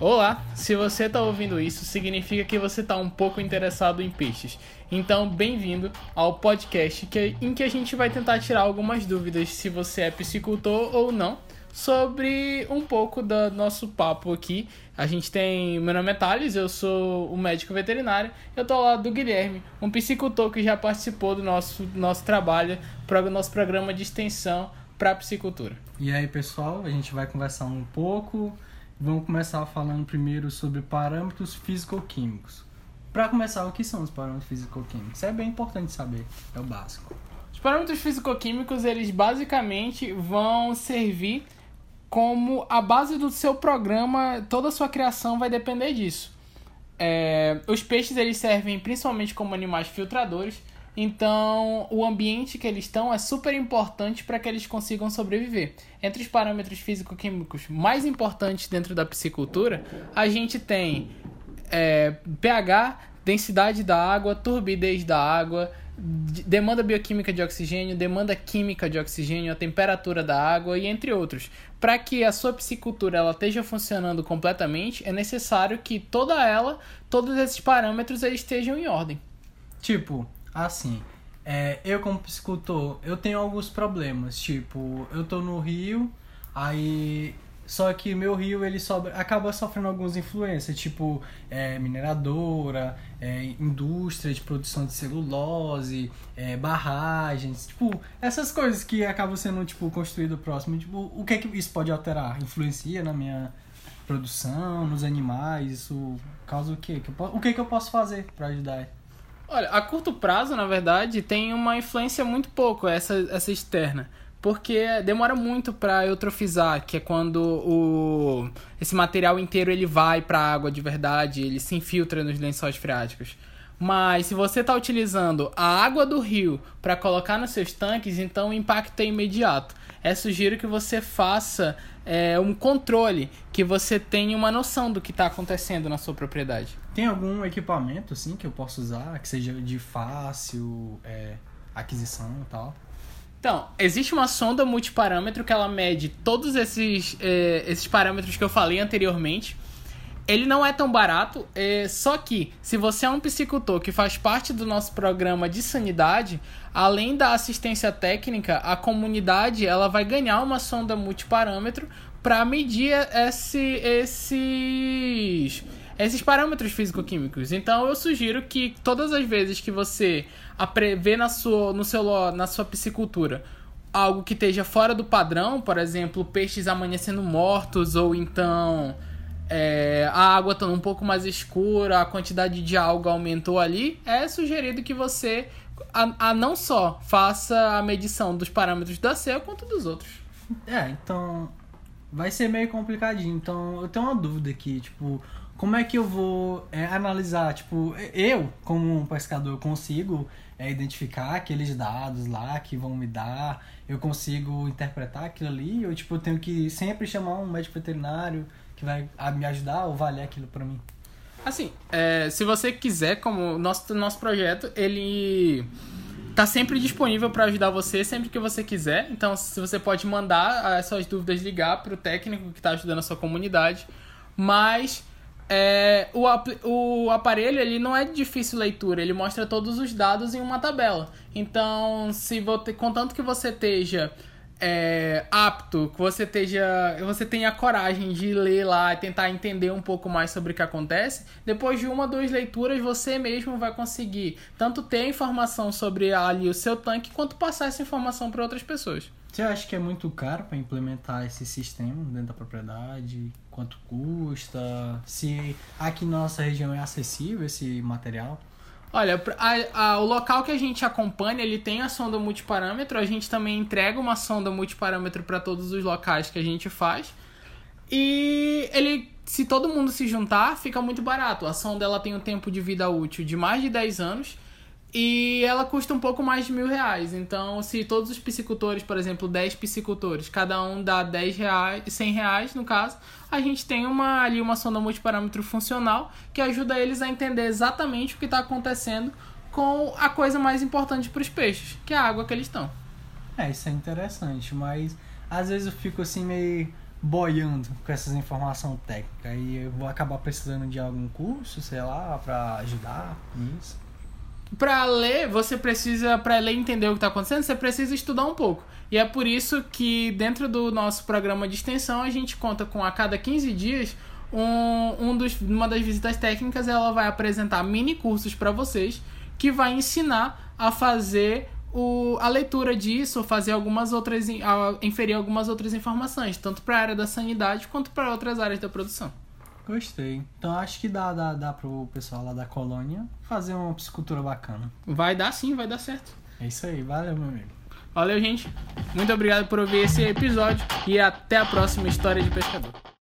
Olá, se você está ouvindo isso, significa que você está um pouco interessado em peixes. Então, bem-vindo ao podcast que, em que a gente vai tentar tirar algumas dúvidas se você é piscicultor ou não sobre um pouco do nosso papo aqui. A gente tem. Meu nome é Thales, eu sou o médico veterinário. Eu tô ao lado do Guilherme, um piscicultor que já participou do nosso, nosso trabalho, pro nosso programa de extensão para piscicultura. E aí, pessoal, a gente vai conversar um pouco Vamos começar falando primeiro sobre parâmetros físico-químicos. Para começar, o que são os parâmetros físico-químicos? É bem importante saber, é o básico. Os parâmetros físico-químicos, eles basicamente vão servir como a base do seu programa, toda a sua criação vai depender disso. É, os peixes eles servem principalmente como animais filtradores, então, o ambiente que eles estão é super importante para que eles consigam sobreviver. Entre os parâmetros físico-químicos mais importantes dentro da piscicultura, a gente tem é, pH, densidade da água, turbidez da água, demanda bioquímica de oxigênio, demanda química de oxigênio, a temperatura da água e entre outros. Para que a sua piscicultura ela esteja funcionando completamente, é necessário que toda ela, todos esses parâmetros estejam em ordem. Tipo, Assim, é, eu como piscicultor, eu tenho alguns problemas. Tipo, eu tô no rio, aí só que meu rio ele sobe, acaba sofrendo algumas influências, tipo é, mineradora, é, indústria de produção de celulose, é, barragens, tipo, essas coisas que acabam sendo tipo construído próximo. Tipo, o que é que isso pode alterar? Influencia na minha produção, nos animais? Isso causa o quê? O que, é que eu posso fazer para ajudar? Olha, a curto prazo, na verdade, tem uma influência muito pouco essa, essa externa. Porque demora muito para eutrofizar, que é quando o, esse material inteiro ele vai para a água de verdade, ele se infiltra nos lençóis freáticos. Mas se você está utilizando a água do rio para colocar nos seus tanques, então o impacto é imediato. É sugiro que você faça é, um controle, que você tenha uma noção do que está acontecendo na sua propriedade. Tem algum equipamento assim que eu possa usar que seja de fácil é, aquisição e tal? Então, existe uma sonda multiparâmetro que ela mede todos esses, é, esses parâmetros que eu falei anteriormente. Ele não é tão barato, é, só que se você é um piscicultor que faz parte do nosso programa de sanidade, além da assistência técnica, a comunidade ela vai ganhar uma sonda multiparâmetro para medir esse, esses esses parâmetros físico-químicos. Então eu sugiro que todas as vezes que você vê na sua, no seu, na sua piscicultura algo que esteja fora do padrão, por exemplo, peixes amanhecendo mortos ou então é, a água estando um pouco mais escura, a quantidade de alga aumentou ali, é sugerido que você a, a não só faça a medição dos parâmetros da CEA quanto dos outros. É, então vai ser meio complicadinho. Então eu tenho uma dúvida aqui, tipo, como é que eu vou é, analisar? Tipo, eu, como um pescador, consigo é, identificar aqueles dados lá que vão me dar, eu consigo interpretar aquilo ali, ou tipo, eu tenho que sempre chamar um médico veterinário que vai me ajudar ou avaliar aquilo para mim? Assim, é, se você quiser, como nosso, nosso projeto, ele tá sempre disponível para ajudar você sempre que você quiser. Então, se você pode mandar as suas dúvidas, ligar para o técnico que está ajudando a sua comunidade. Mas é, o, o aparelho ele não é difícil leitura, ele mostra todos os dados em uma tabela. Então, se contanto que você esteja é, apto, que você esteja, você tenha coragem de ler lá e tentar entender um pouco mais sobre o que acontece, depois de uma ou duas leituras você mesmo vai conseguir tanto ter informação sobre ali o seu tanque quanto passar essa informação para outras pessoas. Você acha que é muito caro para implementar esse sistema dentro da propriedade? Quanto custa? Se aqui na nossa região é acessível esse material? Olha, a, a, o local que a gente acompanha, ele tem a sonda multiparâmetro, a gente também entrega uma sonda multiparâmetro para todos os locais que a gente faz. E ele, se todo mundo se juntar, fica muito barato. A sonda ela tem um tempo de vida útil de mais de 10 anos e ela custa um pouco mais de mil reais. Então, se todos os piscicultores, por exemplo, 10 piscicultores, cada um dá 10 reais, 100 reais no caso, a gente tem uma, ali uma sonda multiparâmetro funcional que ajuda eles a entender exatamente o que está acontecendo com a coisa mais importante para os peixes, que é a água que eles estão. É, isso é interessante, mas às vezes eu fico assim meio boiando com essas informações técnicas e eu vou acabar precisando de algum curso, sei lá, pra ajudar nisso. Pra ler, você precisa, pra ler e entender o que tá acontecendo, você precisa estudar um pouco. E é por isso que dentro do nosso programa de extensão a gente conta com a cada 15 dias um, um dos, uma das visitas técnicas ela vai apresentar mini cursos para vocês que vai ensinar a fazer o, a leitura disso, fazer algumas outras, inferir algumas outras informações, tanto para a área da sanidade quanto para outras áreas da produção. Gostei. Então acho que dá, dá, dá pro pessoal lá da colônia fazer uma piscicultura bacana. Vai dar sim, vai dar certo. É isso aí, valeu, meu amigo. Valeu, gente. Muito obrigado por ouvir esse episódio e até a próxima História de Pescador.